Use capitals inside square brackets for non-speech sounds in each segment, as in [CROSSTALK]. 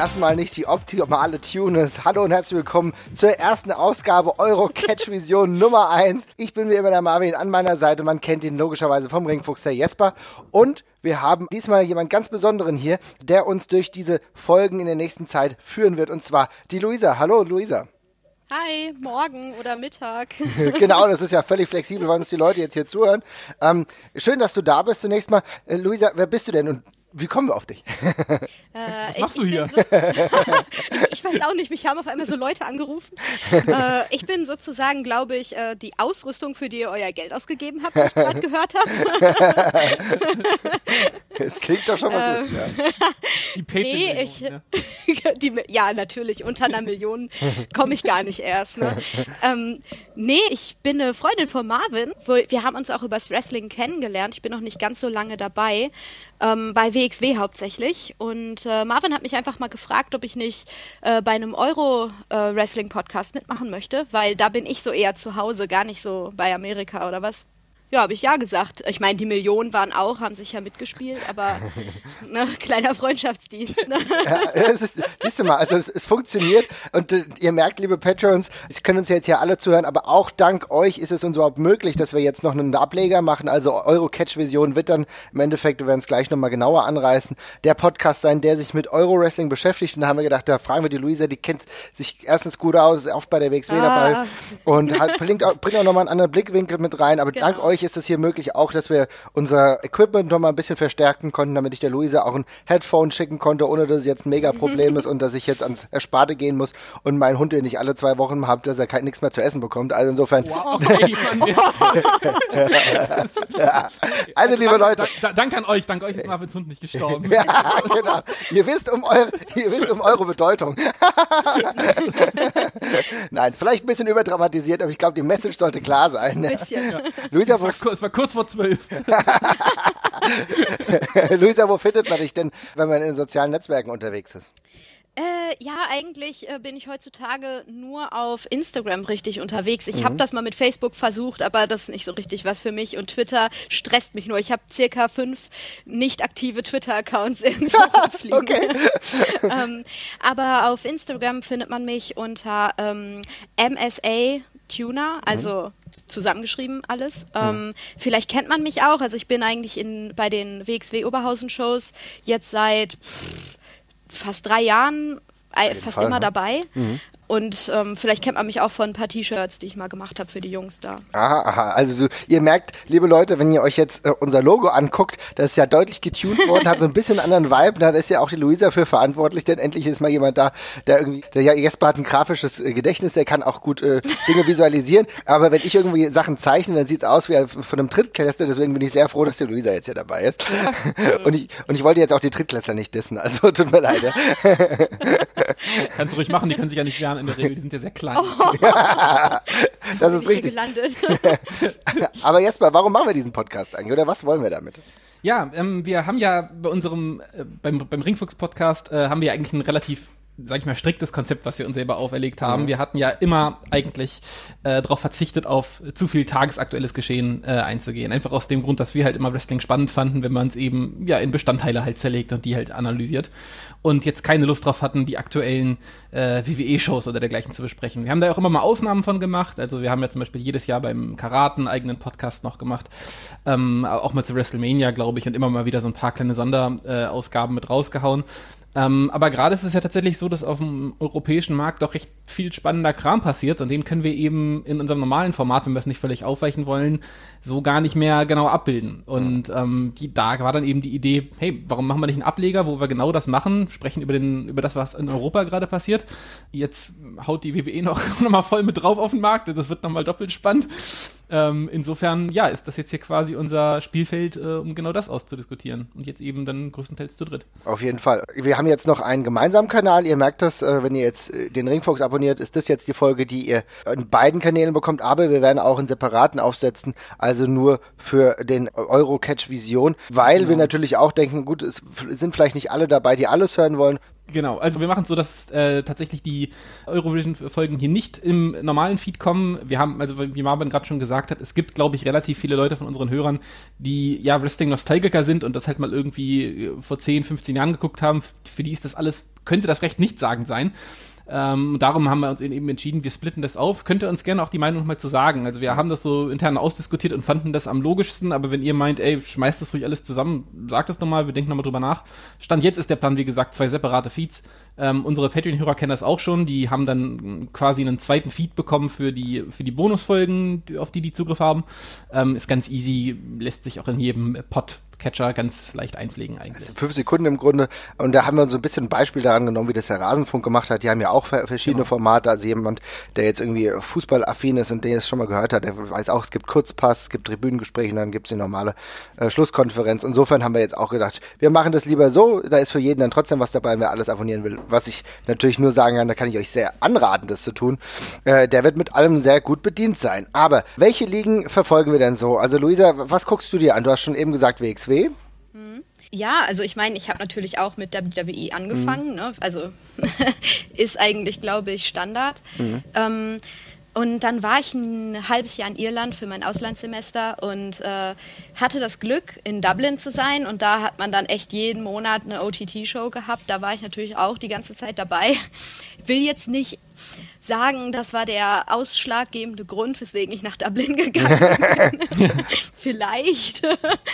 das mal nicht die optimale Tune ist. Hallo und herzlich willkommen zur ersten Ausgabe Euro Catch Vision Nummer 1. Ich bin wie immer der Marvin an meiner Seite. Man kennt ihn logischerweise vom Ringfuchs, der Jesper. Und wir haben diesmal jemand ganz Besonderen hier, der uns durch diese Folgen in der nächsten Zeit führen wird. Und zwar die Luisa. Hallo, Luisa. Hi, morgen oder Mittag. [LAUGHS] genau, das ist ja völlig flexibel, weil uns die Leute jetzt hier zuhören. Ähm, schön, dass du da bist zunächst mal. Äh, Luisa, wer bist du denn und wie kommen wir auf dich? Äh, [LAUGHS] Was machst ich, du hier? So, [LAUGHS] [LAUGHS] ich weiß auch nicht, mich haben auf einmal so Leute angerufen. Äh, ich bin sozusagen, glaube ich, äh, die Ausrüstung, für die ihr euer Geld ausgegeben habt, wie ich gerade gehört habe. Es klingt doch schon mal gut. Ja. Die Patreon nee, ich, ja. die, ja, natürlich, unter einer Million komme ich gar nicht erst. Ne? Ähm, nee, ich bin eine Freundin von Marvin. Wir haben uns auch übers Wrestling kennengelernt. Ich bin noch nicht ganz so lange dabei ähm, bei WXW hauptsächlich. Und äh, Marvin hat mich einfach mal gefragt, ob ich nicht äh, bei einem Euro-Wrestling-Podcast äh, mitmachen möchte, weil da bin ich so eher zu Hause, gar nicht so bei Amerika oder was. Ja, habe ich ja gesagt. Ich meine, die Millionen waren auch, haben sich ja mitgespielt, aber [LAUGHS] ne, kleiner Freundschaftsdienst. Ne? Ja, es ist, siehst du mal, also es, es funktioniert und äh, ihr merkt, liebe Patrons, Sie können uns jetzt hier alle zuhören, aber auch dank euch ist es uns überhaupt möglich, dass wir jetzt noch einen Ableger machen. Also Euro Catch Vision wird dann im Endeffekt, wir werden es gleich nochmal genauer anreißen, der Podcast sein, der sich mit Euro Wrestling beschäftigt. Und da haben wir gedacht, da fragen wir die Luisa, die kennt sich erstens gut aus, ist oft bei der WXW ah. dabei und hat, bringt auch, bringt auch nochmal einen anderen Blickwinkel mit rein. Aber genau. dank euch dadurch ist es hier möglich auch, dass wir unser Equipment noch mal ein bisschen verstärken konnten, damit ich der Luisa auch ein Headphone schicken konnte, ohne dass es jetzt ein mega Problem ist [LAUGHS] und dass ich jetzt ans Ersparte gehen muss und mein Hund, den ich alle zwei Wochen habe, dass er kein, nichts mehr zu essen bekommt. Also insofern. Wow. [LAUGHS] ja. [LAUGHS] Also liebe Leute. Da, danke an euch, dank euch ist Marvins Hund nicht gestorben. ja, genau. Ihr wisst um eure, ihr wisst um eure Bedeutung. Nein, vielleicht ein bisschen überdramatisiert, aber ich glaube, die Message sollte klar sein. Ein bisschen. Ja. Luisa, es, war, es war kurz vor zwölf. [LAUGHS] Luisa, wo findet man dich denn, wenn man in den sozialen Netzwerken unterwegs ist? Äh, ja, eigentlich äh, bin ich heutzutage nur auf Instagram richtig unterwegs. Ich mhm. habe das mal mit Facebook versucht, aber das ist nicht so richtig was für mich. Und Twitter stresst mich nur. Ich habe circa fünf nicht aktive Twitter-Accounts irgendwie [LAUGHS] fliegen. okay. [LAUGHS] ähm, aber auf Instagram findet man mich unter ähm, MSA Tuner, also mhm zusammengeschrieben alles. Ähm, vielleicht kennt man mich auch. Also ich bin eigentlich in, bei den WXW Oberhausen Shows jetzt seit pff, fast drei Jahren fast Fall, immer ne? dabei. Mhm. Und ähm, vielleicht kennt man mich auch von ein paar T-Shirts, die ich mal gemacht habe für die Jungs da. Aha, aha. Also so, ihr merkt, liebe Leute, wenn ihr euch jetzt äh, unser Logo anguckt, das ist ja deutlich getuned worden, hat so ein bisschen einen anderen Vibe. Da ist ja auch die Luisa für verantwortlich, denn endlich ist mal jemand da, der irgendwie, der ja, Jesper hat ein grafisches äh, Gedächtnis, der kann auch gut äh, Dinge visualisieren. Aber wenn ich irgendwie Sachen zeichne, dann sieht es aus wie von einem Drittklässler. Deswegen bin ich sehr froh, dass die Luisa jetzt hier dabei ist. [LAUGHS] und, ich, und ich wollte jetzt auch die Drittklässler nicht dissen, also tut mir leid. [LAUGHS] [LAUGHS] Kannst du ruhig machen, die können sich ja nicht wehren in der Regel, die sind ja sehr klein. Oh. [LAUGHS] das ist richtig. [LAUGHS] Aber Jesper, warum machen wir diesen Podcast eigentlich oder was wollen wir damit? Ja, ähm, wir haben ja bei unserem, äh, beim, beim Ringfuchs-Podcast äh, haben wir eigentlich ein relativ sag ich mal, striktes Konzept, was wir uns selber auferlegt haben. Mhm. Wir hatten ja immer eigentlich äh, darauf verzichtet, auf zu viel tagesaktuelles Geschehen äh, einzugehen. Einfach aus dem Grund, dass wir halt immer Wrestling spannend fanden, wenn man es eben ja in Bestandteile halt zerlegt und die halt analysiert. Und jetzt keine Lust drauf hatten, die aktuellen äh, WWE-Shows oder dergleichen zu besprechen. Wir haben da auch immer mal Ausnahmen von gemacht. Also wir haben ja zum Beispiel jedes Jahr beim Karaten eigenen Podcast noch gemacht. Ähm, auch mal zu WrestleMania, glaube ich, und immer mal wieder so ein paar kleine Sonderausgaben mit rausgehauen. Ähm, aber gerade ist es ja tatsächlich so, dass auf dem europäischen Markt doch recht viel spannender Kram passiert und den können wir eben in unserem normalen Format, wenn wir es nicht völlig aufweichen wollen, so gar nicht mehr genau abbilden. Und ähm, die, da war dann eben die Idee, hey, warum machen wir nicht einen Ableger, wo wir genau das machen, sprechen über, den, über das, was in Europa gerade passiert. Jetzt haut die WWE noch, [LAUGHS] noch mal voll mit drauf auf den Markt, das wird nochmal doppelt spannend. Ähm, insofern, ja, ist das jetzt hier quasi unser Spielfeld, äh, um genau das auszudiskutieren. Und jetzt eben dann größtenteils zu dritt. Auf jeden Fall. Wir haben jetzt noch einen gemeinsamen Kanal. Ihr merkt das, äh, wenn ihr jetzt äh, den Ringfox abonniert, ist das jetzt die Folge, die ihr in beiden Kanälen bekommt. Aber wir werden auch einen separaten aufsetzen, also nur für den Eurocatch Vision, weil genau. wir natürlich auch denken, gut, es sind vielleicht nicht alle dabei, die alles hören wollen Genau, also wir machen es so, dass äh, tatsächlich die Eurovision-Folgen hier nicht im normalen Feed kommen. Wir haben, also wie Marvin gerade schon gesagt hat, es gibt, glaube ich, relativ viele Leute von unseren Hörern, die ja Wrestling-Nostalgiker sind und das halt mal irgendwie vor 10, 15 Jahren geguckt haben. Für die ist das alles, könnte das recht nichtssagend sein. Ähm, darum haben wir uns eben entschieden, wir splitten das auf. Könnt ihr uns gerne auch die Meinung nochmal zu sagen. Also wir haben das so intern ausdiskutiert und fanden das am logischsten, aber wenn ihr meint, ey, schmeißt das ruhig alles zusammen, sagt es nochmal, wir denken nochmal drüber nach. Stand jetzt ist der Plan, wie gesagt, zwei separate Feeds. Ähm, unsere Patreon-Hörer kennen das auch schon, die haben dann quasi einen zweiten Feed bekommen für die, für die Bonusfolgen, auf die die Zugriff haben. Ähm, ist ganz easy, lässt sich auch in jedem Pod Catcher ganz leicht einpflegen eigentlich. Also fünf Sekunden im Grunde. Und da haben wir so ein bisschen ein Beispiel daran genommen, wie das der Rasenfunk gemacht hat. Die haben ja auch verschiedene genau. Formate. Also jemand, der jetzt irgendwie fußballaffin ist und den es schon mal gehört hat, der weiß auch, es gibt Kurzpass, es gibt Tribünengespräche und dann gibt es die normale äh, Schlusskonferenz. Insofern haben wir jetzt auch gedacht, wir machen das lieber so. Da ist für jeden dann trotzdem was dabei, wer alles abonnieren will. Was ich natürlich nur sagen kann, da kann ich euch sehr anraten, das zu tun. Äh, der wird mit allem sehr gut bedient sein. Aber welche Ligen verfolgen wir denn so? Also Luisa, was guckst du dir an? Du hast schon eben gesagt WXW. Mhm. Ja, also ich meine, ich habe natürlich auch mit WWE angefangen. Mhm. Ne? Also [LAUGHS] ist eigentlich, glaube ich, Standard. Mhm. Ähm, und dann war ich ein halbes Jahr in Irland für mein Auslandssemester und äh, hatte das Glück, in Dublin zu sein. Und da hat man dann echt jeden Monat eine OTT-Show gehabt. Da war ich natürlich auch die ganze Zeit dabei. Will jetzt nicht sagen, das war der ausschlaggebende Grund, weswegen ich nach Dublin gegangen [LAUGHS] bin. [LAUGHS] Vielleicht.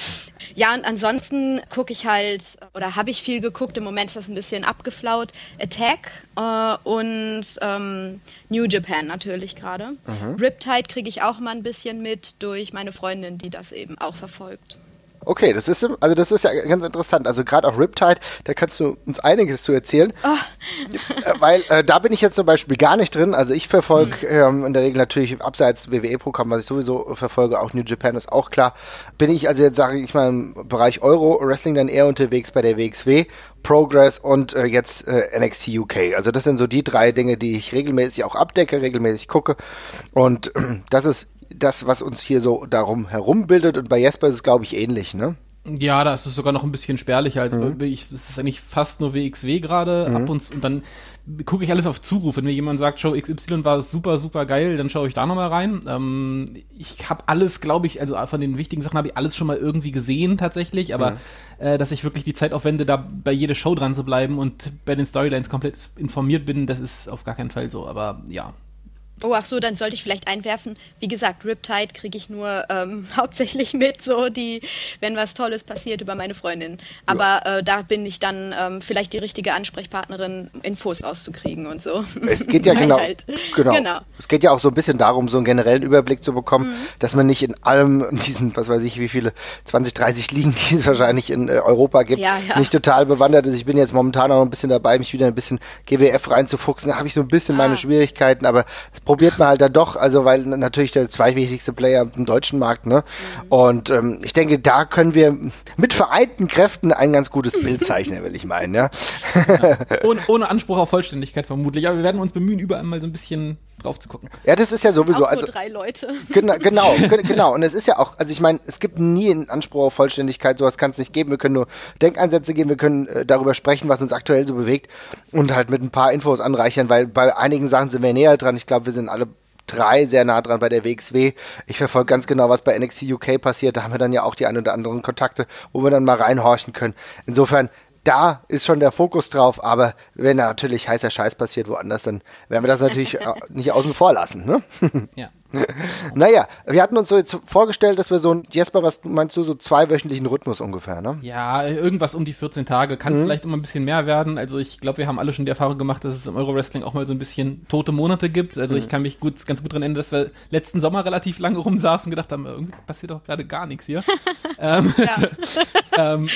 [LAUGHS] ja, und ansonsten gucke ich halt, oder habe ich viel geguckt, im Moment ist das ein bisschen abgeflaut, Attack äh, und ähm, New Japan natürlich gerade. Mhm. Riptide kriege ich auch mal ein bisschen mit durch meine Freundin, die das eben auch verfolgt. Okay, das ist also das ist ja ganz interessant. Also gerade auch Riptide, da kannst du uns einiges zu erzählen. Oh. Weil äh, da bin ich jetzt zum Beispiel gar nicht drin. Also ich verfolge hm. ähm, in der Regel natürlich abseits WWE-Programm, was ich sowieso verfolge, auch New Japan ist auch klar. Bin ich also jetzt sage ich mal im Bereich Euro Wrestling dann eher unterwegs bei der WXW. Progress und äh, jetzt äh, NXT UK. Also das sind so die drei Dinge, die ich regelmäßig auch abdecke, regelmäßig gucke. Und äh, das ist das, was uns hier so darum herum bildet. Und bei Jesper ist es, glaube ich, ähnlich, ne? Ja, da ist es sogar noch ein bisschen spärlicher. Also mhm. ich, es ist eigentlich fast nur WXW gerade mhm. ab und, und dann gucke ich alles auf Zuruf. Wenn mir jemand sagt, Show XY war super, super geil, dann schaue ich da nochmal rein. Ähm, ich habe alles, glaube ich, also von den wichtigen Sachen habe ich alles schon mal irgendwie gesehen tatsächlich, aber mhm. äh, dass ich wirklich die Zeit aufwende, da bei jeder Show dran zu bleiben und bei den Storylines komplett informiert bin, das ist auf gar keinen Fall so. Aber ja, Oh, ach so, dann sollte ich vielleicht einwerfen. Wie gesagt, Riptide kriege ich nur ähm, [LAUGHS] hauptsächlich mit, so die, wenn was Tolles passiert über meine Freundin. Aber ja. äh, da bin ich dann ähm, vielleicht die richtige Ansprechpartnerin, Infos auszukriegen und so. Es geht ja [LAUGHS] genau, halt. genau, genau. Es geht ja auch so ein bisschen darum, so einen generellen Überblick zu bekommen, mhm. dass man nicht in allem in diesen, was weiß ich, wie viele 20, 30 Ligen, die es wahrscheinlich in äh, Europa gibt, ja, ja. nicht total bewandert ist. Ich bin jetzt momentan auch ein bisschen dabei, mich wieder ein bisschen GWF reinzufuchsen. Da habe ich so ein bisschen ah. meine Schwierigkeiten, aber es probiert man halt dann doch, also weil natürlich der zweitwichtigste Player im deutschen Markt, ne? Mhm. Und ähm, ich denke, da können wir mit vereinten Kräften ein ganz gutes Bild zeichnen, will ich meinen, ja. ja. [LAUGHS] Ohne, ohne, Anspruch auf Vollständigkeit vermutlich, aber wir werden uns bemühen, überall mal so ein bisschen drauf zu gucken. Ja, das ist ja sowieso. Auch also, drei Leute. [LAUGHS] Genau, genau, genau. Und es ist ja auch, also ich meine, es gibt nie einen Anspruch auf Vollständigkeit, sowas kann es nicht geben. Wir können nur Denkeinsätze geben, wir können äh, darüber sprechen, was uns aktuell so bewegt und halt mit ein paar Infos anreichern, weil bei einigen Sachen sind wir näher dran. Ich glaube, wir sind alle drei sehr nah dran bei der WXW. Ich verfolge ganz genau, was bei NXT UK passiert. Da haben wir dann ja auch die ein oder anderen Kontakte, wo wir dann mal reinhorchen können. Insofern, da ist schon der Fokus drauf, aber wenn natürlich heißer Scheiß passiert woanders, dann werden wir das natürlich [LAUGHS] nicht außen vor lassen. Ne? Ja. [LAUGHS] naja, wir hatten uns so jetzt vorgestellt, dass wir so ein, Jesper, was meinst du, so zweiwöchentlichen Rhythmus ungefähr, ne? Ja, irgendwas um die 14 Tage. Kann mhm. vielleicht immer ein bisschen mehr werden. Also ich glaube, wir haben alle schon die Erfahrung gemacht, dass es im Euro-Wrestling auch mal so ein bisschen tote Monate gibt. Also mhm. ich kann mich gut, ganz gut dran erinnern, dass wir letzten Sommer relativ lange rumsaßen und gedacht haben, irgendwie passiert doch gerade gar nichts hier. [LAUGHS] ähm, [LAUGHS] ähm,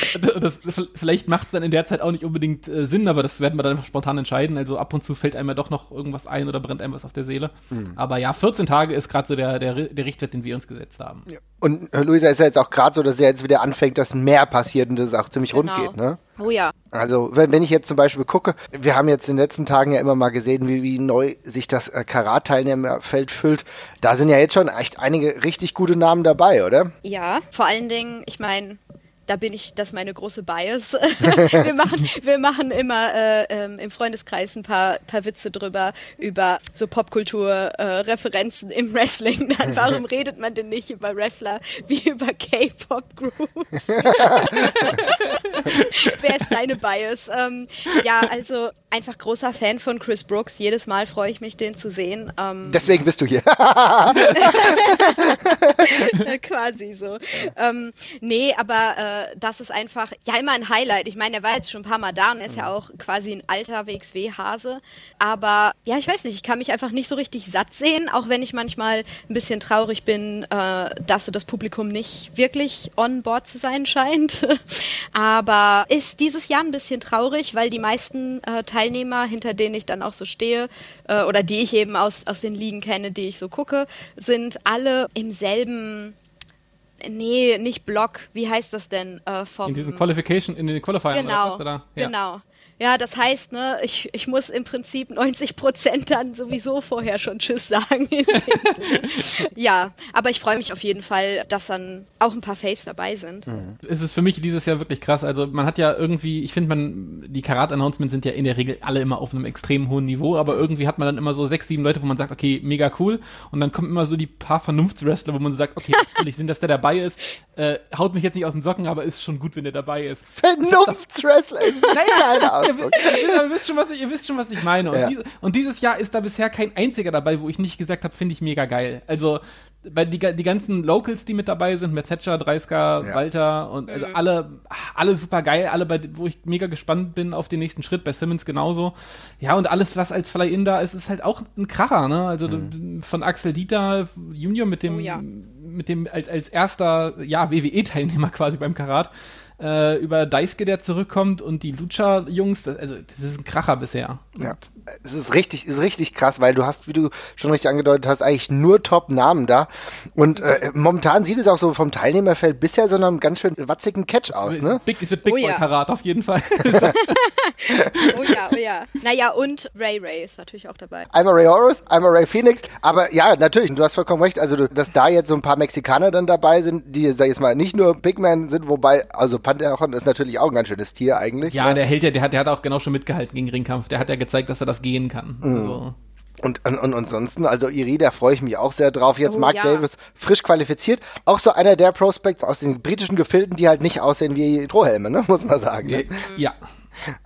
das, vielleicht macht es dann in der Zeit auch nicht unbedingt äh, Sinn, aber das werden wir dann einfach spontan entscheiden. Also ab und zu fällt einem ja doch noch irgendwas ein oder brennt einem was auf der Seele. Mhm. Aber ja, 14 Tage ist gerade so der, der, der Richtwert, den wir uns gesetzt haben. Und äh, Luisa ist ja jetzt auch gerade so, dass er jetzt wieder anfängt, dass mehr passiert und dass es auch ziemlich genau. rund geht, ne? Oh ja. Also, wenn, wenn ich jetzt zum Beispiel gucke, wir haben jetzt in den letzten Tagen ja immer mal gesehen, wie, wie neu sich das äh, Karat-Teilnehmerfeld füllt. Da sind ja jetzt schon echt einige richtig gute Namen dabei, oder? Ja, vor allen Dingen, ich meine, da bin ich, das ist meine große Bias. [LAUGHS] [LAUGHS] wir, machen, wir machen immer äh, ähm, im Freundeskreis ein paar, paar Witze drüber, über so Popkultur-Referenzen äh, im Wrestling. [LAUGHS] Dann, warum redet man denn nicht über Wrestler wie über K-Pop-Groups? Wer ist deine Bias? Ähm, ja, also einfach großer Fan von Chris Brooks. Jedes Mal freue ich mich, den zu sehen. Ähm, Deswegen bist du hier. Quasi so. Ähm, nee, aber äh, das ist einfach ja immer ein Highlight. Ich meine, er war jetzt schon ein paar Mal da und ist ja auch quasi ein alter WXW-Hase. Aber ja, ich weiß nicht, ich kann mich einfach nicht so richtig satt sehen, auch wenn ich manchmal ein bisschen traurig bin, äh, dass so das Publikum nicht wirklich on board zu sein scheint. [LAUGHS] aber ist dieses Jahr ein bisschen traurig, weil die meisten äh, Teilnehmer, hinter denen ich dann auch so stehe, äh, oder die ich eben aus, aus den Ligen kenne, die ich so gucke, sind alle im selben Nee, nicht Block. Wie heißt das denn? Äh, vom in diesem Qualification, in den Qualifiern. Genau, ja. genau. Ja, das heißt, ne, ich, ich muss im Prinzip 90 Prozent dann sowieso vorher schon Tschüss sagen. [LAUGHS] ja, aber ich freue mich auf jeden Fall, dass dann auch ein paar Faves dabei sind. Mhm. Es ist für mich dieses Jahr wirklich krass. Also man hat ja irgendwie, ich finde, man die Karat-Announcements sind ja in der Regel alle immer auf einem extrem hohen Niveau, aber irgendwie hat man dann immer so sechs, sieben Leute, wo man sagt, okay, mega cool. Und dann kommen immer so die paar Vernunftswrestler, wo man sagt, okay, [LAUGHS] natürlich sind, dass der dabei ist. Äh, haut mich jetzt nicht aus den Socken, aber ist schon gut, wenn der dabei ist. Vernunftswrestler ist [LAUGHS] keine Ahnung ihr, ihr, wisst schon, was ich, ihr wisst schon, was ich meine. Und, ja. dies, und, dieses Jahr ist da bisher kein einziger dabei, wo ich nicht gesagt habe, finde ich mega geil. Also, weil die, die ganzen Locals, die mit dabei sind, mit Thatcher, Dreisker, ja. Walter und also mhm. alle, alle super geil, alle, bei, wo ich mega gespannt bin auf den nächsten Schritt, bei Simmons genauso. Ja, und alles, was als Fly-In da ist, ist halt auch ein Kracher, ne? Also mhm. von Axel Dieter Junior mit dem, oh, ja. mit dem als, als erster, ja, WWE-Teilnehmer quasi beim Karat äh, über Daisuke, der zurückkommt und die Lucha-Jungs, also das ist ein Kracher bisher. Ja, es ist richtig, ist richtig krass, weil du hast, wie du schon richtig angedeutet hast, eigentlich nur Top-Namen da und äh, momentan sieht es auch so vom Teilnehmerfeld bisher so einem ganz schön watzigen Catch aus, ne? Big, es wird Big oh, Boy ja. Karat auf jeden Fall. [LAUGHS] [LAUGHS] oh ja, oh ja. Naja, und Ray Ray ist natürlich auch dabei. Einmal Ray Horus, einmal Ray Phoenix, aber ja, natürlich, du hast vollkommen recht, also dass da jetzt so ein paar Mexikaner dann dabei sind, die, sag ich jetzt mal, nicht nur Big Man sind, wobei, also Pantheon ist natürlich auch ein ganz schönes Tier eigentlich. Ja, ne? der hält ja, der hat, der hat auch genau schon mitgehalten gegen Ringkampf. Der hat ja gezeigt, dass er das gehen kann. Mhm. Also. Und, und, und ansonsten, also Iri, da freue ich mich auch sehr drauf. Jetzt oh, Mark ja. Davis frisch qualifiziert. Auch so einer der Prospects aus den britischen Gefilden, die halt nicht aussehen wie Drohhelme, ne? [LAUGHS] muss man sagen. Ne? Ja.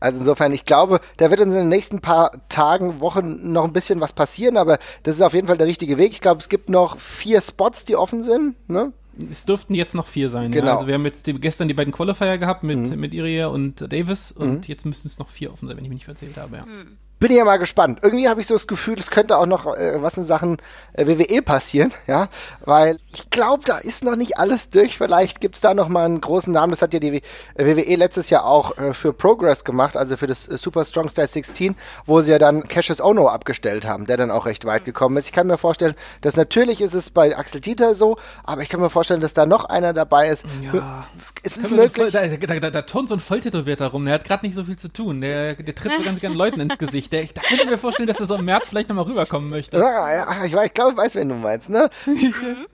Also insofern, ich glaube, da wird uns in den nächsten paar Tagen, Wochen noch ein bisschen was passieren, aber das ist auf jeden Fall der richtige Weg. Ich glaube, es gibt noch vier Spots, die offen sind. Ne? Es dürften jetzt noch vier sein. Genau. Ja. Also wir haben jetzt die, gestern die beiden Qualifier gehabt mit, mhm. mit Iria und Davis und mhm. jetzt müssten es noch vier offen sein, wenn ich mich nicht verzählt habe. Ja. Mhm bin ja mal gespannt. Irgendwie habe ich so das Gefühl, es könnte auch noch äh, was in Sachen äh, WWE passieren, ja, weil ich glaube, da ist noch nicht alles durch. Vielleicht gibt es da noch mal einen großen Namen. Das hat ja die WWE letztes Jahr auch äh, für Progress gemacht, also für das äh, Super Strong Style 16, wo sie ja dann Cassius Ono abgestellt haben, der dann auch recht weit gekommen ist. Ich kann mir vorstellen, dass natürlich ist es bei Axel Dieter so, aber ich kann mir vorstellen, dass da noch einer dabei ist. Ja. Es ist möglich. Da, da, da, da turnt so ein Volltätowierter rum. Der hat gerade nicht so viel zu tun. Der, der tritt so ganz gerne Leuten ins Gesicht. Der, ich, da könnte mir vorstellen, dass er so im März vielleicht nochmal rüberkommen möchte. Ja, ja, ich, ich glaube, ich weiß, wen du meinst, ne?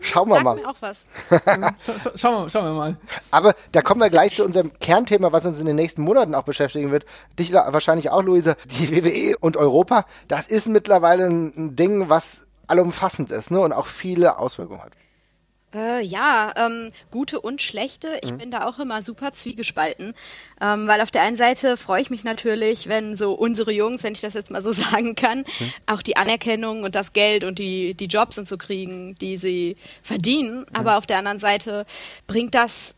Schauen wir Sag mal. Mir auch was. Scha schauen, wir, schauen wir mal. Aber da kommen wir gleich zu unserem Kernthema, was uns in den nächsten Monaten auch beschäftigen wird. Dich wahrscheinlich auch, Luise. Die WWE und Europa, das ist mittlerweile ein Ding, was allumfassend ist ne? und auch viele Auswirkungen hat. Äh, ja, ähm, gute und schlechte. Ich mhm. bin da auch immer super zwiegespalten, ähm, weil auf der einen Seite freue ich mich natürlich, wenn so unsere Jungs, wenn ich das jetzt mal so [LAUGHS] sagen kann, mhm. auch die Anerkennung und das Geld und die, die Jobs und so kriegen, die sie verdienen. Mhm. Aber auf der anderen Seite bringt das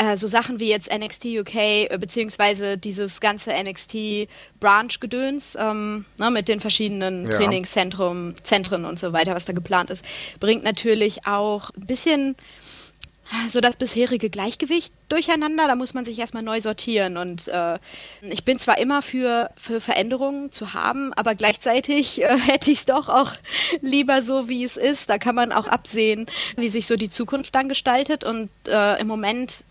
äh, so Sachen wie jetzt NXT UK, äh, beziehungsweise dieses ganze NXT Branch-Gedöns ähm, ne, mit den verschiedenen ja. Trainingszentren Zentren und so weiter, was da geplant ist, bringt natürlich auch ein bisschen so das bisherige Gleichgewicht durcheinander. Da muss man sich erstmal neu sortieren. Und äh, ich bin zwar immer für, für Veränderungen zu haben, aber gleichzeitig äh, [LAUGHS] hätte ich es doch auch lieber so, wie es ist. Da kann man auch absehen, wie sich so die Zukunft dann gestaltet. Und äh, im Moment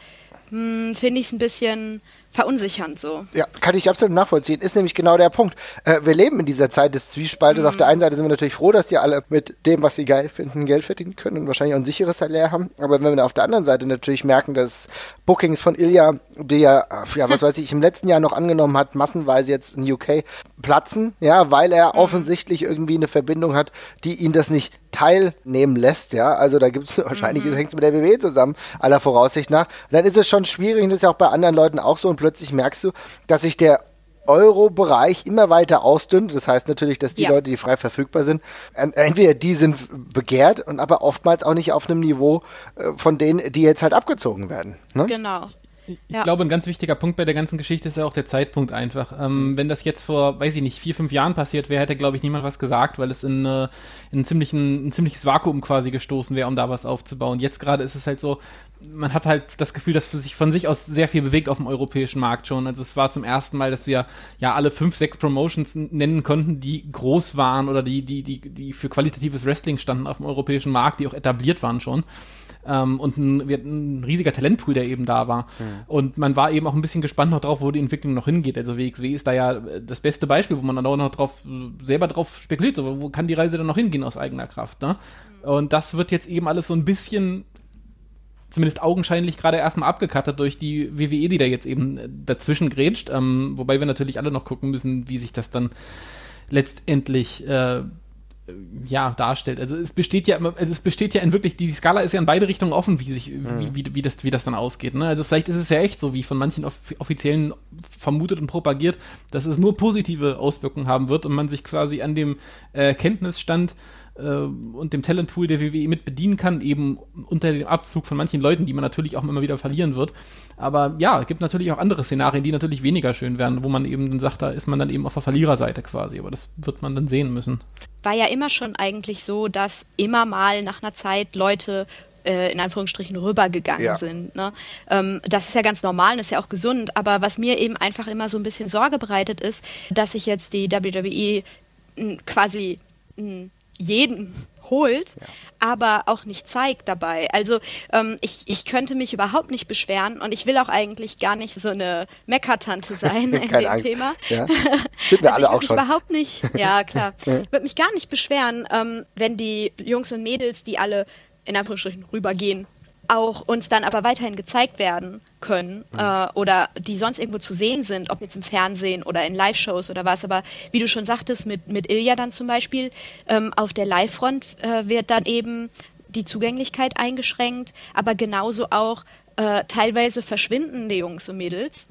finde ich es ein bisschen verunsichernd so. Ja, kann ich absolut nachvollziehen. Ist nämlich genau der Punkt. Äh, wir leben in dieser Zeit des Zwiespaltes. Mhm. Auf der einen Seite sind wir natürlich froh, dass die alle mit dem, was sie geil finden, Geld verdienen können und wahrscheinlich auch ein sicheres Salär haben. Aber wenn wir auf der anderen Seite natürlich merken, dass Bookings von Ilya, die ja, ja, was [LAUGHS] weiß ich, im letzten Jahr noch angenommen hat, massenweise jetzt in UK platzen, ja, weil er mhm. offensichtlich irgendwie eine Verbindung hat, die ihn das nicht teilnehmen lässt, ja, also da gibt es [LAUGHS] wahrscheinlich, mhm. hängt es mit der WWE zusammen, aller Voraussicht nach, dann ist es schon schwierig und das ist ja auch bei anderen Leuten auch so plötzlich merkst du, dass sich der Euro-Bereich immer weiter ausdünnt. Das heißt natürlich, dass die ja. Leute, die frei verfügbar sind, entweder die sind begehrt und aber oftmals auch nicht auf einem Niveau äh, von denen, die jetzt halt abgezogen werden. Ne? Genau. Ich ja. glaube, ein ganz wichtiger Punkt bei der ganzen Geschichte ist ja auch der Zeitpunkt einfach. Ähm, wenn das jetzt vor, weiß ich nicht, vier, fünf Jahren passiert wäre, hätte, glaube ich, niemand was gesagt, weil es in, äh, in, ziemlichen, ein ziemliches Vakuum quasi gestoßen wäre, um da was aufzubauen. Jetzt gerade ist es halt so, man hat halt das Gefühl, dass sich von sich aus sehr viel bewegt auf dem europäischen Markt schon. Also es war zum ersten Mal, dass wir ja alle fünf, sechs Promotions nennen konnten, die groß waren oder die, die, die, die für qualitatives Wrestling standen auf dem europäischen Markt, die auch etabliert waren schon ähm, und ein, ein, riesiger Talentpool, der eben da war. Mhm. Und man war eben auch ein bisschen gespannt noch drauf, wo die Entwicklung noch hingeht. Also WXW ist da ja das beste Beispiel, wo man dann auch noch drauf, selber drauf spekuliert, so, wo kann die Reise dann noch hingehen aus eigener Kraft. Ne? Mhm. Und das wird jetzt eben alles so ein bisschen zumindest augenscheinlich gerade erstmal abgekattet durch die WWE, die da jetzt eben dazwischen grätscht. Ähm, wobei wir natürlich alle noch gucken müssen, wie sich das dann letztendlich äh, ja, darstellt. Also es besteht ja, also es besteht ja in wirklich, die Skala ist ja in beide Richtungen offen, wie sich, mhm. wie, wie, wie, das, wie das dann ausgeht. Ne? Also vielleicht ist es ja echt so, wie von manchen Off Offiziellen vermutet und propagiert, dass es nur positive Auswirkungen haben wird und man sich quasi an dem äh, Kenntnisstand und dem Talentpool der WWE mit bedienen kann, eben unter dem Abzug von manchen Leuten, die man natürlich auch immer wieder verlieren wird. Aber ja, es gibt natürlich auch andere Szenarien, die natürlich weniger schön werden, wo man eben dann sagt, da ist man dann eben auf der Verliererseite quasi. Aber das wird man dann sehen müssen. War ja immer schon eigentlich so, dass immer mal nach einer Zeit Leute äh, in Anführungsstrichen rübergegangen ja. sind. Ne? Ähm, das ist ja ganz normal und ist ja auch gesund. Aber was mir eben einfach immer so ein bisschen Sorge bereitet ist, dass sich jetzt die WWE quasi jeden holt, ja. aber auch nicht zeigt dabei. Also ähm, ich, ich könnte mich überhaupt nicht beschweren und ich will auch eigentlich gar nicht so eine Meckertante [LAUGHS] sein in dem Angst. Thema. Ja. [LAUGHS] Sind wir also alle auch schon. überhaupt nicht, [LAUGHS] ja klar, würde mich gar nicht beschweren, ähm, wenn die Jungs und Mädels, die alle in Anführungsstrichen rübergehen, auch uns dann aber weiterhin gezeigt werden können mhm. äh, oder die sonst irgendwo zu sehen sind, ob jetzt im Fernsehen oder in Live-Shows oder was. Aber wie du schon sagtest, mit, mit Ilja dann zum Beispiel, ähm, auf der Live-Front äh, wird dann eben die Zugänglichkeit eingeschränkt, aber genauso auch äh, teilweise verschwindende Jungs und Mädels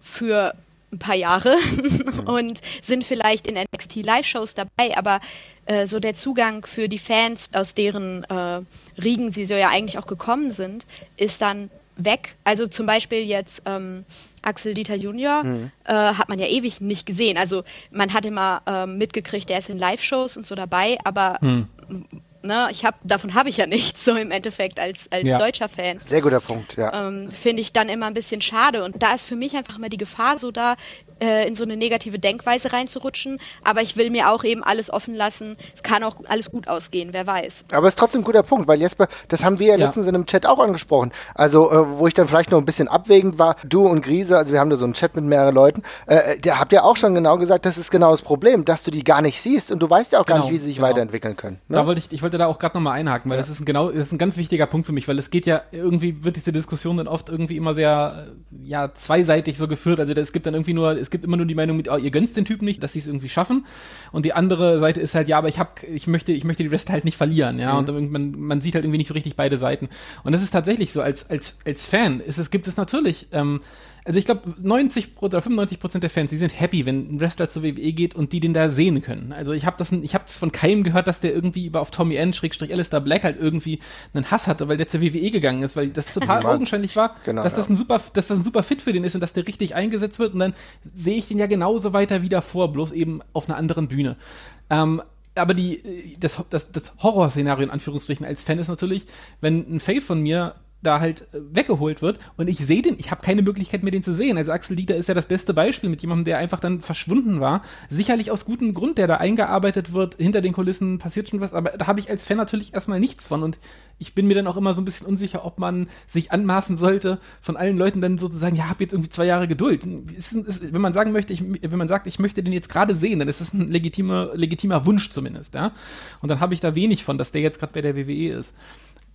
für ein paar Jahre mhm. [LAUGHS] und sind vielleicht in NXT Live-Shows dabei, aber äh, so der Zugang für die Fans, aus deren äh, Riegen sie so ja eigentlich auch gekommen sind, ist dann weg. Also zum Beispiel jetzt ähm, Axel Dieter Junior mhm. äh, hat man ja ewig nicht gesehen. Also man hat immer ähm, mitgekriegt, der ist in Live-Shows und so dabei, aber mhm. Ne, ich hab, davon habe ich ja [LAUGHS] nichts, so im Endeffekt als, als ja. deutscher Fan. Sehr guter Punkt, ja. Ähm, Finde ich dann immer ein bisschen schade. Und da ist für mich einfach immer die Gefahr so da, äh, in so eine negative Denkweise reinzurutschen. Aber ich will mir auch eben alles offen lassen. Es kann auch alles gut ausgehen, wer weiß. Aber es ist trotzdem ein guder Punkt, weil Jesper, das haben wir ja, ja. letztens in einem Chat auch angesprochen. Also, äh, wo ich dann vielleicht noch ein bisschen abwägend war, du und Grise, also wir haben da so einen Chat mit mehreren Leuten, äh, der habt ja auch schon genau gesagt, das ist genau das Problem, dass du die gar nicht siehst und du weißt ja auch genau, gar nicht, wie sie sich genau. weiterentwickeln können. Ne? Da wollte ich, ich wollte da auch gerade nochmal einhaken, weil ja. das ist ein genau, das ist ein ganz wichtiger Punkt für mich, weil es geht ja irgendwie, wird diese Diskussion dann oft irgendwie immer sehr, äh, ja, zweiseitig so geführt. Also es gibt dann irgendwie nur, es gibt immer nur die Meinung mit, oh, ihr gönnt den Typen nicht, dass sie es irgendwie schaffen. Und die andere Seite ist halt, ja, aber ich hab, ich möchte, ich möchte die Wrestler halt nicht verlieren, ja. Mhm. Und man, man sieht halt irgendwie nicht so richtig beide Seiten. Und das ist tatsächlich so, als, als, als Fan ist es, gibt es natürlich, ähm, also ich glaube, 90 oder 95 Prozent der Fans, die sind happy, wenn ein Wrestler zur WWE geht und die den da sehen können. Also ich habe das, ich habe das von keinem gehört, dass der irgendwie über auf Tommy N. Schrägstrich Alistair Black halt irgendwie einen Hass hatte, weil der zur WWE gegangen ist, weil das total [LAUGHS] augenscheinlich war, genau, dass das ein super, dass das ein super Fit für den ist und dass der richtig eingesetzt wird und dann sehe ich den ja genauso weiter wie davor, bloß eben auf einer anderen Bühne. Ähm, aber die, das, das, das Horrorszenario in Anführungsstrichen als Fan ist natürlich, wenn ein Faith von mir da halt äh, weggeholt wird und ich sehe den, ich habe keine Möglichkeit mehr den zu sehen. Also Axel Dieter ist ja das beste Beispiel mit jemandem, der einfach dann verschwunden war. Sicherlich aus gutem Grund, der da eingearbeitet wird, hinter den Kulissen passiert schon was, aber da habe ich als Fan natürlich erstmal nichts von und ich bin mir dann auch immer so ein bisschen unsicher, ob man sich anmaßen sollte, von allen Leuten dann sozusagen, ja, hab jetzt irgendwie zwei Jahre Geduld. Ist, ist, wenn man sagen möchte, ich, wenn man sagt, ich möchte den jetzt gerade sehen, dann ist das ein legitimer, legitimer Wunsch zumindest, ja. Und dann habe ich da wenig von, dass der jetzt gerade bei der WWE ist.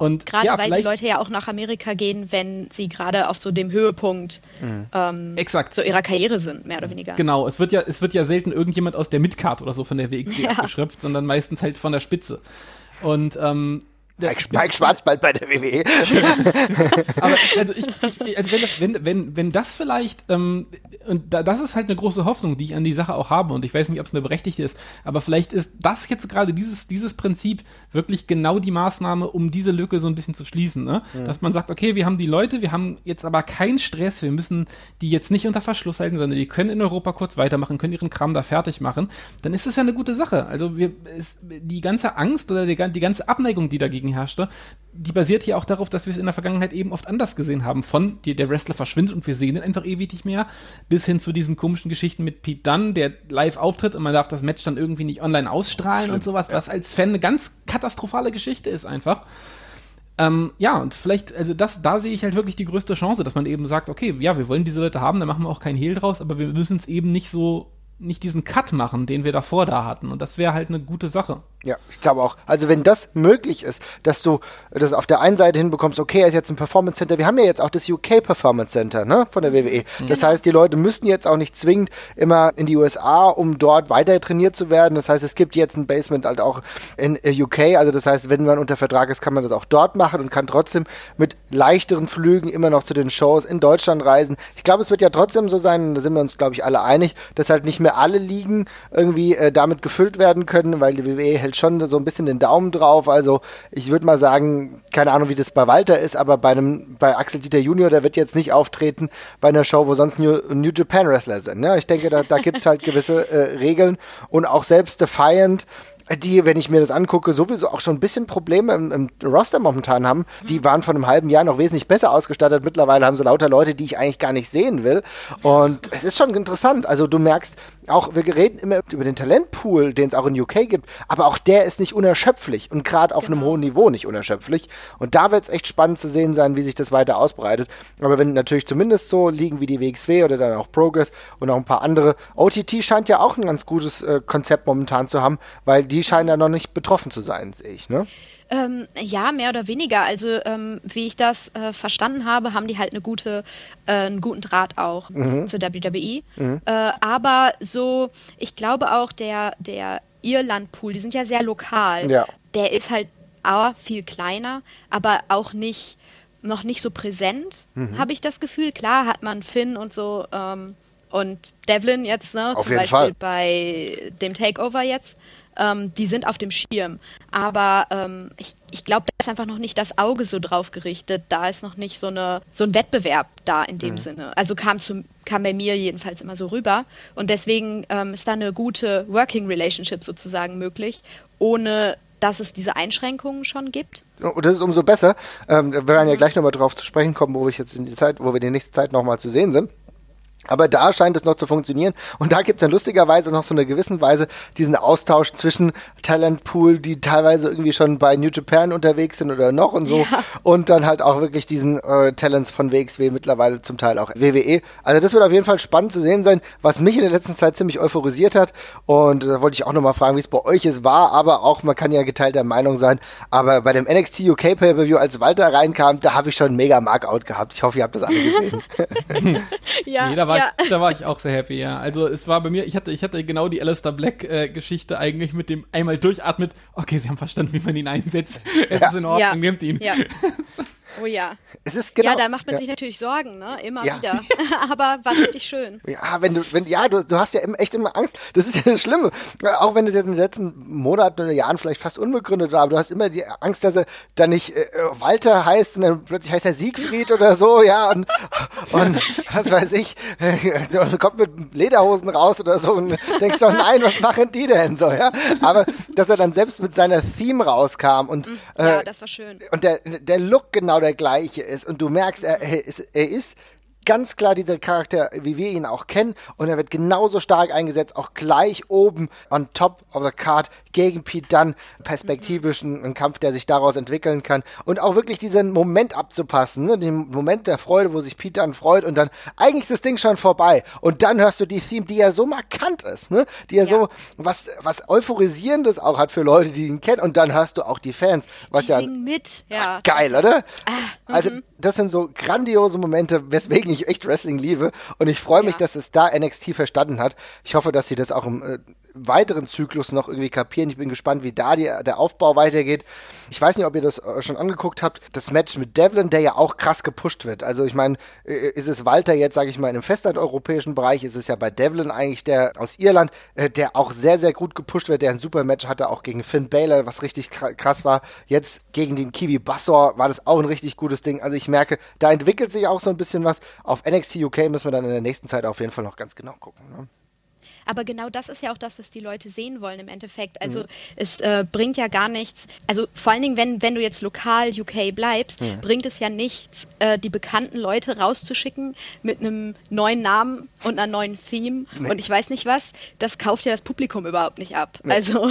Und gerade ja, weil die Leute ja auch nach Amerika gehen, wenn sie gerade auf so dem Höhepunkt mhm. ähm, Exakt. so ihrer Karriere sind, mehr oder weniger. Genau, es wird ja, es wird ja selten irgendjemand aus der Midcard oder so von der WXW [LAUGHS] ja. abgeschröpft, sondern meistens halt von der Spitze. Und ähm, Mike, Mike Schwarzbald bei der WWE. [LAUGHS] Aber also ich, ich also wenn, das, wenn, wenn, wenn das vielleicht, ähm, und da, das ist halt eine große Hoffnung, die ich an die Sache auch habe, und ich weiß nicht, ob es eine berechtigte ist, aber vielleicht ist das jetzt gerade dieses, dieses Prinzip wirklich genau die Maßnahme, um diese Lücke so ein bisschen zu schließen. Ne? Mhm. Dass man sagt, okay, wir haben die Leute, wir haben jetzt aber keinen Stress, wir müssen die jetzt nicht unter Verschluss halten, sondern die können in Europa kurz weitermachen, können ihren Kram da fertig machen, dann ist es ja eine gute Sache. Also wir, ist, die ganze Angst oder die, die ganze Abneigung, die dagegen herrschte, die basiert hier auch darauf, dass wir es in der Vergangenheit eben oft anders gesehen haben. Von die, der Wrestler verschwindet und wir sehen ihn einfach ewig nicht mehr, bis hin zu diesen komischen Geschichten mit Pete Dunne, der live auftritt und man darf das Match dann irgendwie nicht online ausstrahlen Schlimm, und sowas, was als Fan eine ganz katastrophale Geschichte ist einfach. Ähm, ja, und vielleicht, also das, da sehe ich halt wirklich die größte Chance, dass man eben sagt, okay, ja, wir wollen diese Leute haben, da machen wir auch keinen Hehl draus, aber wir müssen es eben nicht so, nicht diesen Cut machen, den wir davor da hatten. Und das wäre halt eine gute Sache. Ja, ich glaube auch. Also wenn das möglich ist, dass du das auf der einen Seite hinbekommst, okay, er ist jetzt ein Performance Center. Wir haben ja jetzt auch das UK Performance Center, ne, von der WWE. Mhm. Das heißt, die Leute müssen jetzt auch nicht zwingend immer in die USA, um dort weiter trainiert zu werden. Das heißt, es gibt jetzt ein Basement halt auch in äh, UK. Also das heißt, wenn man unter Vertrag ist, kann man das auch dort machen und kann trotzdem mit leichteren Flügen immer noch zu den Shows in Deutschland reisen. Ich glaube, es wird ja trotzdem so sein, da sind wir uns, glaube ich, alle einig, dass halt nicht mehr alle Ligen irgendwie äh, damit gefüllt werden können, weil die WWE hält schon so ein bisschen den Daumen drauf. Also ich würde mal sagen, keine Ahnung, wie das bei Walter ist, aber bei einem, bei Axel Dieter Junior, der wird jetzt nicht auftreten bei einer Show, wo sonst New, New Japan Wrestler sind. Ja, ich denke, da, da gibt es halt gewisse äh, Regeln und auch selbst Defiant die, wenn ich mir das angucke, sowieso auch schon ein bisschen Probleme im, im, Roster momentan haben. Die waren vor einem halben Jahr noch wesentlich besser ausgestattet. Mittlerweile haben sie lauter Leute, die ich eigentlich gar nicht sehen will. Und es ist schon interessant. Also du merkst, auch wir reden immer über den Talentpool, den es auch in UK gibt, aber auch der ist nicht unerschöpflich und gerade auf genau. einem hohen Niveau nicht unerschöpflich. Und da wird es echt spannend zu sehen sein, wie sich das weiter ausbreitet. Aber wenn natürlich zumindest so liegen wie die WXW oder dann auch Progress und auch ein paar andere, OTT scheint ja auch ein ganz gutes äh, Konzept momentan zu haben, weil die scheinen ja noch nicht betroffen zu sein, sehe ich, ne? Ähm, ja, mehr oder weniger. Also ähm, wie ich das äh, verstanden habe, haben die halt eine gute, äh, einen guten Draht auch mhm. zur WWE. Mhm. Äh, aber so, ich glaube auch der, der Irland-Pool, die sind ja sehr lokal. Ja. Der ist halt A, viel kleiner, aber auch nicht noch nicht so präsent, mhm. habe ich das Gefühl. Klar hat man Finn und so ähm, und Devlin jetzt, ne, Auf zum Beispiel Fall. bei dem Takeover jetzt ähm, die sind auf dem Schirm. Aber ähm, ich, ich glaube, da ist einfach noch nicht das Auge so drauf gerichtet. Da ist noch nicht so, eine, so ein Wettbewerb da in dem mhm. Sinne. Also kam, zu, kam bei mir jedenfalls immer so rüber. Und deswegen ähm, ist da eine gute Working Relationship sozusagen möglich, ohne dass es diese Einschränkungen schon gibt. Und oh, das ist umso besser. Ähm, wir werden ja mhm. gleich nochmal drauf zu sprechen kommen, wo wir jetzt in die Zeit, wo wir die nächste Zeit nochmal zu sehen sind. Aber da scheint es noch zu funktionieren. Und da gibt es dann lustigerweise noch so eine gewissen Weise diesen Austausch zwischen Talentpool, die teilweise irgendwie schon bei New Japan unterwegs sind oder noch und so. Ja. Und dann halt auch wirklich diesen äh, Talents von WXW, mittlerweile zum Teil auch WWE. Also das wird auf jeden Fall spannend zu sehen sein, was mich in der letzten Zeit ziemlich euphorisiert hat. Und da wollte ich auch nochmal fragen, wie es bei euch ist, war. Aber auch, man kann ja geteilter Meinung sein. Aber bei dem NXT UK Pay-Per-View, als Walter reinkam, da habe ich schon mega Markout gehabt. Ich hoffe, ihr habt das alle gesehen. [LAUGHS] [LAUGHS] ja war, ja. ich, da war ich auch sehr happy, ja. Also es war bei mir, ich hatte, ich hatte genau die Alistair Black-Geschichte äh, eigentlich mit dem einmal durchatmet, okay, sie haben verstanden, wie man ihn einsetzt. [LAUGHS] Es ja. ist in Ordnung, ja. nehmt ihn. Ja. [LAUGHS] Oh ja. Es ist genau, ja, da macht man ja. sich natürlich Sorgen, ne? Immer ja. wieder. [LAUGHS] Aber war richtig schön. Ja, wenn du, wenn, ja, du, du hast ja echt immer Angst. Das ist ja das Schlimme. Auch wenn das jetzt in den letzten Monaten oder Jahren vielleicht fast unbegründet war, aber du hast immer die Angst, dass er dann nicht äh, Walter heißt und dann plötzlich heißt er Siegfried oder so, ja, und, und was weiß ich, äh, kommt mit Lederhosen raus oder so und denkst doch, nein, was machen die denn so, ja? Aber dass er dann selbst mit seiner Theme rauskam und mhm. ja, äh, das war schön. Und der, der Look genau der gleiche ist. Und du merkst, er, er, ist, er ist ganz klar dieser Charakter, wie wir ihn auch kennen. Und er wird genauso stark eingesetzt, auch gleich oben on top of the card gegen Pete Dunn. Perspektivisch ein, ein Kampf, der sich daraus entwickeln kann. Und auch wirklich diesen Moment abzupassen, ne? den Moment der Freude, wo sich Pete Dunn freut und dann eigentlich ist das Ding schon vorbei. Und dann hörst du die Theme, die ja so markant ist, ne? die ja, ja. so was, was Euphorisierendes auch hat für Leute, die ihn kennen. Und dann hörst du auch die Fans. Was die ja mit, ja. Geil, oder? Ah, also, mhm. das sind so grandiose Momente, weswegen ich echt Wrestling liebe. Und ich freue mich, ja. dass es da NXT verstanden hat. Ich hoffe, dass sie das auch im äh, weiteren Zyklus noch irgendwie kapieren. Ich bin gespannt, wie da die, der Aufbau weitergeht. Ich weiß nicht, ob ihr das äh, schon angeguckt habt. Das Match mit Devlin, der ja auch krass gepusht wird. Also ich meine, äh, ist es Walter jetzt, sage ich mal, in einem festlandeuropäischen Bereich, ist es ja bei Devlin eigentlich der aus Irland, äh, der auch sehr, sehr gut gepusht wird, der ein super Match hatte, auch gegen Finn Baylor, was richtig krass war. Jetzt gegen den Kiwi Bassor war das auch ein richtig gutes Ding. Also ich merke, da entwickelt sich auch so ein bisschen was. Auf NXT UK müssen wir dann in der nächsten Zeit auf jeden Fall noch ganz genau gucken. Ne? Aber genau das ist ja auch das, was die Leute sehen wollen im Endeffekt. Also mhm. es äh, bringt ja gar nichts. Also vor allen Dingen, wenn, wenn du jetzt lokal UK bleibst, mhm. bringt es ja nichts, äh, die bekannten Leute rauszuschicken mit einem neuen Namen und einer neuen Theme nee. und ich weiß nicht was. Das kauft ja das Publikum überhaupt nicht ab. Nee. Also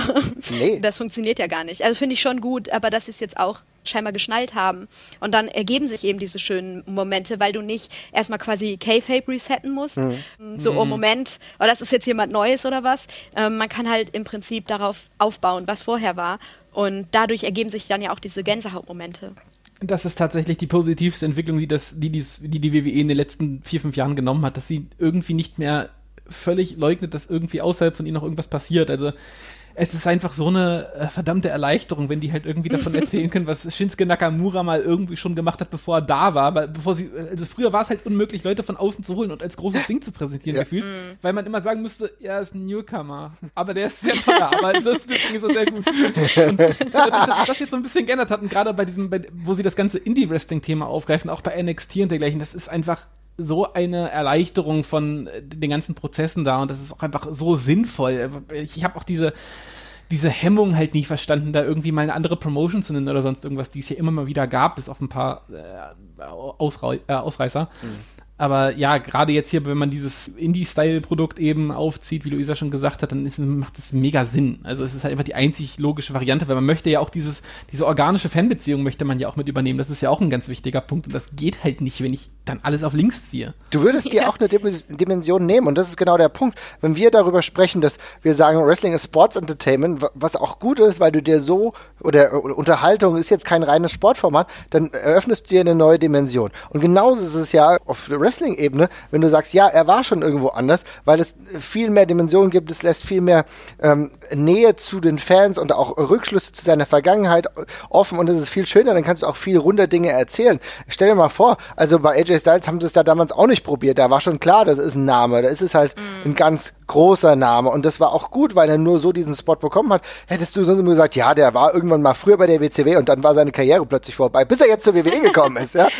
nee. [LAUGHS] das funktioniert ja gar nicht. Also finde ich schon gut, aber das ist jetzt auch scheinbar geschnallt haben. Und dann ergeben sich eben diese schönen Momente, weil du nicht erstmal quasi K-Fape resetten musst. Mhm. So, oh mhm. Moment, oh, das ist jetzt jemand Neues oder was. Ähm, man kann halt im Prinzip darauf aufbauen, was vorher war. Und dadurch ergeben sich dann ja auch diese Gänsehautmomente. Das ist tatsächlich die positivste Entwicklung, die, das, die, die, die die WWE in den letzten vier, fünf Jahren genommen hat, dass sie irgendwie nicht mehr völlig leugnet, dass irgendwie außerhalb von ihnen noch irgendwas passiert. Also es ist einfach so eine äh, verdammte Erleichterung, wenn die halt irgendwie davon erzählen können, was Shinsuke Nakamura mal irgendwie schon gemacht hat, bevor er da war. Weil bevor sie, also früher war es halt unmöglich, Leute von außen zu holen und als großes Ding zu präsentieren ja. gefühlt, mhm. weil man immer sagen müsste, ja, ist ein Newcomer, aber der ist sehr teuer, aber [LAUGHS] das Ding ist so sehr gut. Und dass das jetzt so ein bisschen geändert hat und gerade bei diesem, bei, wo sie das ganze Indie-Wrestling-Thema aufgreifen, auch bei NXT und dergleichen, das ist einfach so eine Erleichterung von äh, den ganzen Prozessen da und das ist auch einfach so sinnvoll. Ich, ich habe auch diese diese Hemmung halt nie verstanden, da irgendwie mal eine andere Promotion zu nennen oder sonst irgendwas, die es ja immer mal wieder gab, bis auf ein paar äh, Ausrei äh, Ausreißer. Mhm. Aber ja, gerade jetzt hier, wenn man dieses Indie-Style-Produkt eben aufzieht, wie Luisa schon gesagt hat, dann ist, macht das mega Sinn. Also es ist halt einfach die einzig logische Variante, weil man möchte ja auch dieses, diese organische Fanbeziehung möchte man ja auch mit übernehmen. Das ist ja auch ein ganz wichtiger Punkt und das geht halt nicht, wenn ich dann alles auf links ziehe. Du würdest dir auch eine Dimension nehmen und das ist genau der Punkt. Wenn wir darüber sprechen, dass wir sagen, Wrestling ist Sports Entertainment, was auch gut ist, weil du dir so, oder Unterhaltung ist jetzt kein reines Sportformat, dann eröffnest du dir eine neue Dimension. Und genauso ist es ja auf Wrestling Wrestling-Ebene, wenn du sagst, ja, er war schon irgendwo anders, weil es viel mehr Dimensionen gibt, es lässt viel mehr ähm, Nähe zu den Fans und auch Rückschlüsse zu seiner Vergangenheit offen und es ist viel schöner, dann kannst du auch viel runder Dinge erzählen. Stell dir mal vor, also bei AJ Styles haben sie es da damals auch nicht probiert, da war schon klar, das ist ein Name, da ist es halt mhm. ein ganz großer Name und das war auch gut, weil er nur so diesen Spot bekommen hat. Hättest du sonst nur gesagt, ja, der war irgendwann mal früher bei der WCW und dann war seine Karriere plötzlich vorbei, bis er jetzt zur WWE gekommen ist, ja. [LAUGHS]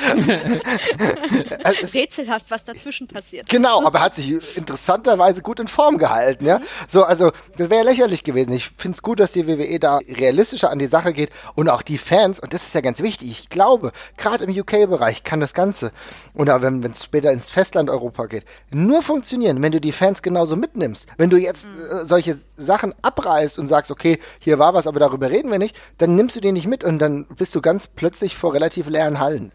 [LAUGHS] Rätselhaft, was dazwischen passiert. Genau, aber er hat sich interessanterweise gut in Form gehalten, ja. Mhm. So, also, das wäre lächerlich gewesen. Ich finde es gut, dass die WWE da realistischer an die Sache geht und auch die Fans, und das ist ja ganz wichtig, ich glaube, gerade im UK-Bereich kann das Ganze, oder wenn es später ins Festland Europa geht, nur funktionieren, wenn du die Fans genauso mitnimmst. Wenn du jetzt äh, solche Sachen abreißt und sagst, okay, hier war was, aber darüber reden wir nicht, dann nimmst du den nicht mit und dann bist du ganz plötzlich vor relativ leeren Hallen.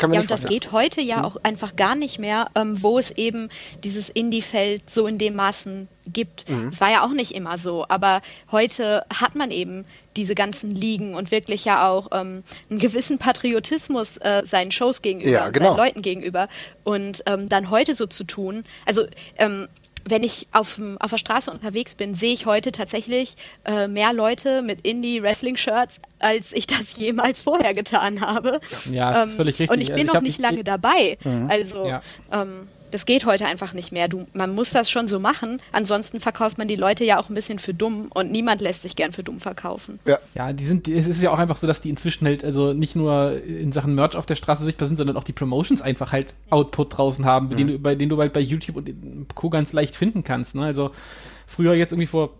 Ja, und das geht heute ja hm. auch einfach gar nicht mehr, ähm, wo es eben dieses Indie-Feld so in dem Maßen gibt. Mhm. Es war ja auch nicht immer so, aber heute hat man eben diese ganzen Ligen und wirklich ja auch ähm, einen gewissen Patriotismus äh, seinen Shows gegenüber, ja, genau. seinen Leuten gegenüber. Und ähm, dann heute so zu tun, also ähm, wenn ich auf, auf der Straße unterwegs bin, sehe ich heute tatsächlich äh, mehr Leute mit Indie-Wrestling-Shirts, als ich das jemals vorher getan habe. Ja, das ähm, ist völlig richtig. Und ich bin also ich noch nicht lange dabei. Mhm. Also ja. ähm, das geht heute einfach nicht mehr. Du, man muss das schon so machen. Ansonsten verkauft man die Leute ja auch ein bisschen für dumm und niemand lässt sich gern für dumm verkaufen. Ja, ja die sind, es ist ja auch einfach so, dass die inzwischen halt also nicht nur in Sachen Merch auf der Straße sichtbar sind, sondern auch die Promotions einfach halt Output draußen haben, mhm. den du, bei denen du halt bei YouTube und Co. ganz leicht finden kannst. Ne? Also früher jetzt irgendwie vor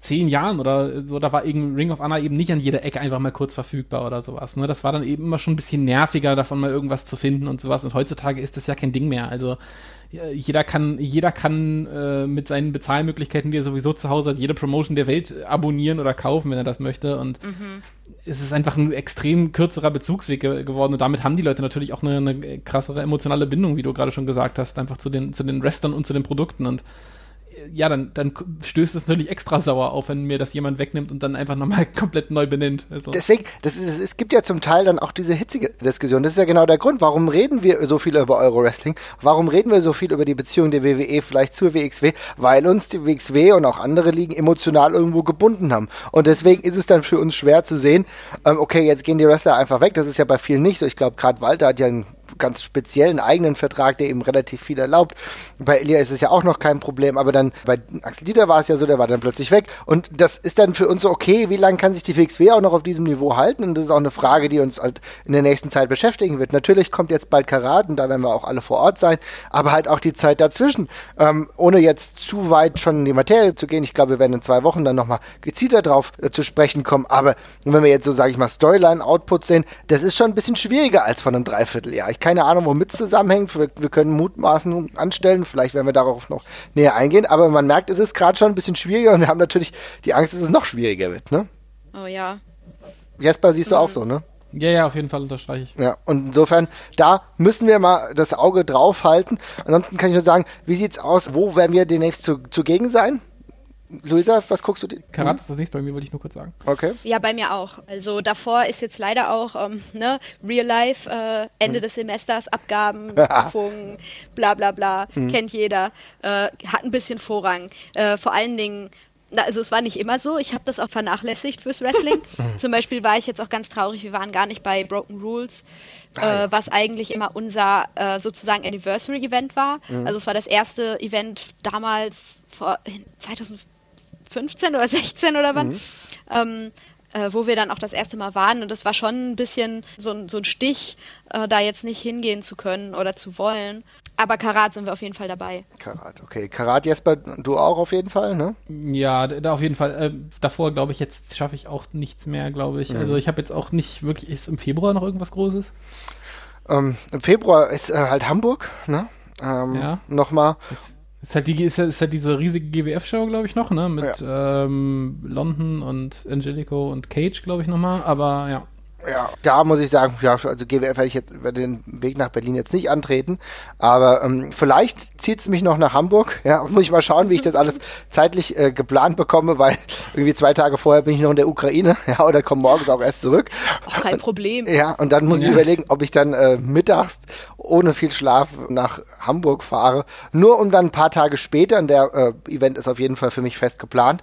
zehn Jahren oder so, da war eben Ring of Honor eben nicht an jeder Ecke einfach mal kurz verfügbar oder sowas. Ne? Das war dann eben immer schon ein bisschen nerviger, davon mal irgendwas zu finden und sowas. Und heutzutage ist das ja kein Ding mehr. Also jeder kann, jeder kann äh, mit seinen Bezahlmöglichkeiten, die er sowieso zu Hause hat, jede Promotion der Welt abonnieren oder kaufen, wenn er das möchte. Und mhm. es ist einfach ein extrem kürzerer Bezugsweg ge geworden. Und damit haben die Leute natürlich auch eine, eine krassere emotionale Bindung, wie du gerade schon gesagt hast, einfach zu den, zu den Wrestlern und zu den Produkten. Und ja, dann, dann stößt es natürlich extra sauer auf, wenn mir das jemand wegnimmt und dann einfach nochmal [LAUGHS] komplett neu benennt. Also. Deswegen, das ist, es gibt ja zum Teil dann auch diese hitzige Diskussion. Das ist ja genau der Grund, warum reden wir so viel über Euro-Wrestling? Warum reden wir so viel über die Beziehung der WWE vielleicht zur WXW? Weil uns die WXW und auch andere Ligen emotional irgendwo gebunden haben. Und deswegen ist es dann für uns schwer zu sehen, ähm, okay, jetzt gehen die Wrestler einfach weg. Das ist ja bei vielen nicht so. Ich glaube, gerade Walter hat ja einen ganz speziellen eigenen Vertrag, der eben relativ viel erlaubt. Bei Elia ist es ja auch noch kein Problem, aber dann bei Axel Dieter war es ja so, der war dann plötzlich weg. Und das ist dann für uns so, okay, wie lange kann sich die WXW auch noch auf diesem Niveau halten? Und das ist auch eine Frage, die uns halt in der nächsten Zeit beschäftigen wird. Natürlich kommt jetzt bald Karat und da werden wir auch alle vor Ort sein, aber halt auch die Zeit dazwischen. Ähm, ohne jetzt zu weit schon in die Materie zu gehen, ich glaube, wir werden in zwei Wochen dann nochmal gezielter drauf äh, zu sprechen kommen. Aber wenn wir jetzt so, sage ich mal, Storyline-Output sehen, das ist schon ein bisschen schwieriger als von einem Dreivierteljahr. Ich keine Ahnung, womit es zusammenhängt. Wir, wir, können Mutmaßen anstellen, vielleicht werden wir darauf noch näher eingehen, aber man merkt, es ist gerade schon ein bisschen schwieriger und wir haben natürlich die Angst, dass es noch schwieriger wird, ne? Oh ja. Jesper, siehst du mhm. auch so, ne? Ja, ja, auf jeden Fall unterstreiche ich. Ja, und insofern, da müssen wir mal das Auge drauf halten. Ansonsten kann ich nur sagen, wie sieht's aus? Wo werden wir demnächst zu, zugegen sein? Luisa, was guckst du? Karat ist das nicht bei mir, wollte ich nur kurz sagen. Okay. Ja, bei mir auch. Also davor ist jetzt leider auch ähm, ne, Real Life, äh, Ende hm. des Semesters, Abgaben, [LAUGHS] Prüfungen, bla bla bla, hm. kennt jeder. Äh, hat ein bisschen Vorrang. Äh, vor allen Dingen also es war nicht immer so, ich habe das auch vernachlässigt fürs Wrestling. [LAUGHS] Zum Beispiel war ich jetzt auch ganz traurig, wir waren gar nicht bei Broken Rules, äh, was eigentlich immer unser äh, sozusagen Anniversary-Event war. Mhm. Also es war das erste Event damals vor 2000, 15 oder 16 oder wann, mhm. ähm, äh, wo wir dann auch das erste Mal waren. Und das war schon ein bisschen so, so ein Stich, äh, da jetzt nicht hingehen zu können oder zu wollen. Aber Karat sind wir auf jeden Fall dabei. Karat, okay. Karat, Jesper, du auch auf jeden Fall, ne? Ja, da auf jeden Fall. Äh, davor, glaube ich, jetzt schaffe ich auch nichts mehr, glaube ich. Mhm. Also ich habe jetzt auch nicht wirklich, ist im Februar noch irgendwas Großes? Ähm, Im Februar ist äh, halt Hamburg, ne? Ähm, ja. Nochmal. Das ist halt, die, ist, ist halt diese riesige GWF-Show, glaube ich, noch, ne? Mit ja. ähm, London und Angelico und Cage, glaube ich, nochmal. Aber ja. Ja, da muss ich sagen, ja, also GWF werde ich jetzt werde den Weg nach Berlin jetzt nicht antreten, aber ähm, vielleicht zieht es mich noch nach Hamburg. Ja, [LAUGHS] muss ich mal schauen, wie ich das alles zeitlich äh, geplant bekomme, weil irgendwie zwei Tage vorher bin ich noch in der Ukraine, [LAUGHS] ja, oder komme morgens auch erst zurück. Auch kein Problem. Ja, und dann muss ich überlegen, ob ich dann äh, mittags ohne viel Schlaf nach Hamburg fahre, nur um dann ein paar Tage später, und der äh, Event ist auf jeden Fall für mich fest geplant,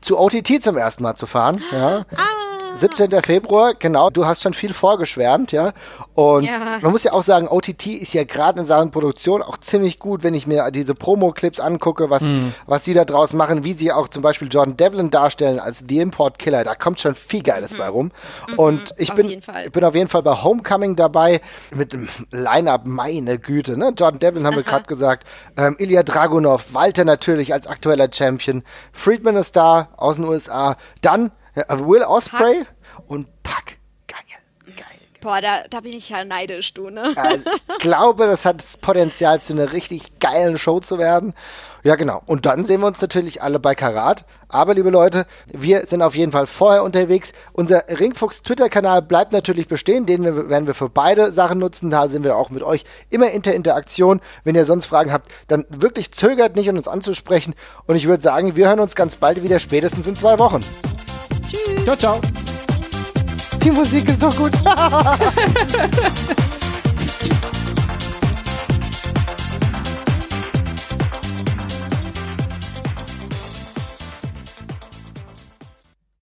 zu OTT zum ersten Mal zu fahren. Ja. Ah 17. Februar, genau, du hast schon viel vorgeschwärmt, ja. Und ja. man muss ja auch sagen, OTT ist ja gerade in Sachen Produktion auch ziemlich gut, wenn ich mir diese Promo-Clips angucke, was, mhm. was sie da draus machen, wie sie auch zum Beispiel Jordan Devlin darstellen als The Import Killer. Da kommt schon viel Geiles mhm. bei rum. Mhm, Und ich bin, ich bin auf jeden Fall bei Homecoming dabei mit dem Line-Up, meine Güte, ne? Jordan Devlin haben Aha. wir gerade gesagt, ähm, Ilya Dragunov, Walter natürlich als aktueller Champion, Friedman ist da aus den USA, dann Will Osprey und Pack. Geil, geil. Boah, da, da bin ich ja neidisch, du, ne? Also ich glaube, das hat das Potenzial, zu einer richtig geilen Show zu werden. Ja, genau. Und dann sehen wir uns natürlich alle bei Karat. Aber, liebe Leute, wir sind auf jeden Fall vorher unterwegs. Unser Ringfuchs Twitter-Kanal bleibt natürlich bestehen. Den werden wir für beide Sachen nutzen. Da sind wir auch mit euch immer in der Interaktion. Wenn ihr sonst Fragen habt, dann wirklich zögert nicht, um uns anzusprechen. Und ich würde sagen, wir hören uns ganz bald wieder, spätestens in zwei Wochen. Ciao, ciao. Die Musik ist so gut. [LAUGHS]